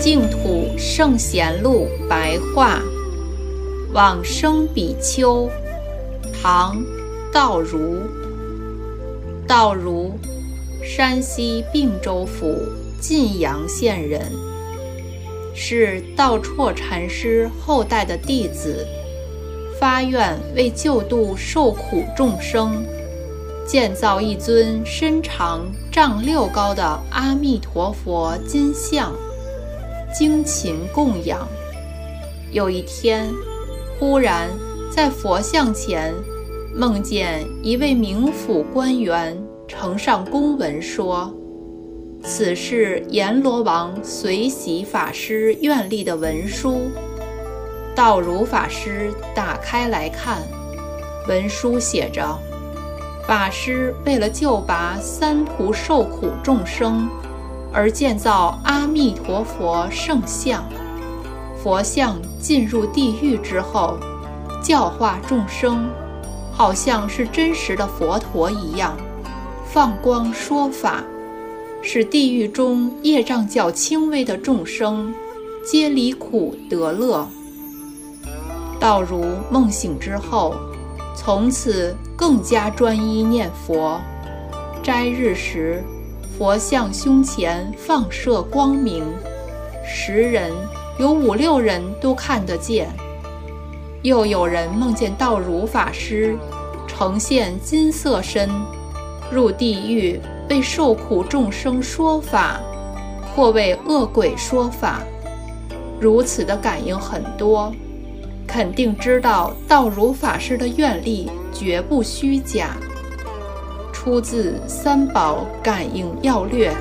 净土圣贤录白话，往生比丘，唐，道如。道如，山西并州府晋阳县人，是道绰禅师后代的弟子，发愿为救度受苦众生，建造一尊身长丈六高的阿弥陀佛金像。精勤供养。有一天，忽然在佛像前梦见一位冥府官员呈上公文，说：“此是阎罗王随喜法师愿力的文书。”道如法师打开来看，文书写着：“法师为了救拔三途受苦众生。”而建造阿弥陀佛圣像，佛像进入地狱之后，教化众生，好像是真实的佛陀一样，放光说法，使地狱中业障较轻微的众生，皆离苦得乐。道如梦醒之后，从此更加专一念佛，斋日时。佛像胸前放射光明，十人有五六人都看得见。又有人梦见道如法师呈现金色身，入地狱为受苦众生说法，或为恶鬼说法。如此的感应很多，肯定知道道如法师的愿力绝不虚假。出自《三宝感应要略》。